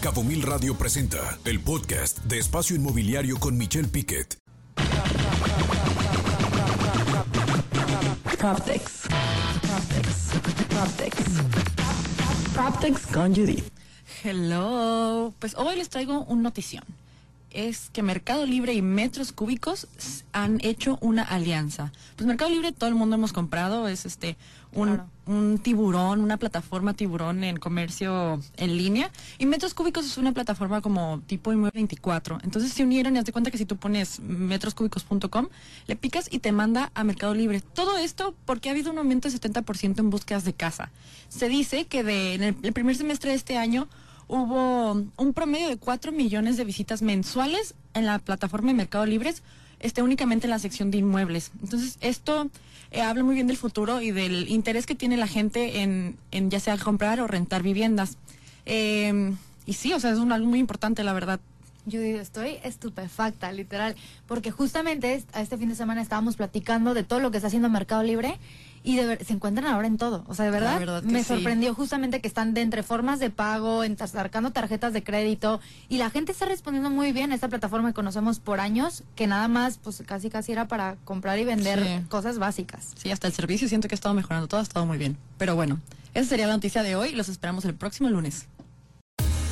Cabo Mil Radio presenta el podcast de Espacio Inmobiliario con Michelle Piquet. Proptex. Proptex. Proptex. Proptex con Judith. Hello. Pues hoy les traigo un notición. Es que Mercado Libre y Metros Cúbicos han hecho una alianza. Pues Mercado Libre todo el mundo hemos comprado, es este un, un tiburón, una plataforma tiburón en comercio en línea. Y Metros Cúbicos es una plataforma como tipo Inmueble 24. Entonces se unieron y haz de cuenta que si tú pones metroscúbicos.com, le picas y te manda a Mercado Libre. Todo esto porque ha habido un aumento de 70% en búsquedas de casa. Se dice que de, en el, el primer semestre de este año hubo un promedio de 4 millones de visitas mensuales en la plataforma de Mercado Libres, este, únicamente en la sección de inmuebles. Entonces, esto eh, habla muy bien del futuro y del interés que tiene la gente en, en ya sea comprar o rentar viviendas. Eh, y sí, o sea, es un, algo muy importante, la verdad. Yo digo, estoy estupefacta, literal, porque justamente a este fin de semana estábamos platicando de todo lo que está haciendo Mercado Libre y de ver- se encuentran ahora en todo. O sea, de verdad, me sí. sorprendió justamente que están de entre formas de pago, en- sacando tarjetas de crédito y la gente está respondiendo muy bien a esta plataforma que conocemos por años, que nada más, pues casi casi era para comprar y vender Sí. cosas básicas. Sí, hasta el servicio siento que ha estado mejorando, todo ha estado muy bien. Pero bueno, esa sería la noticia de hoy. Los esperamos el próximo lunes.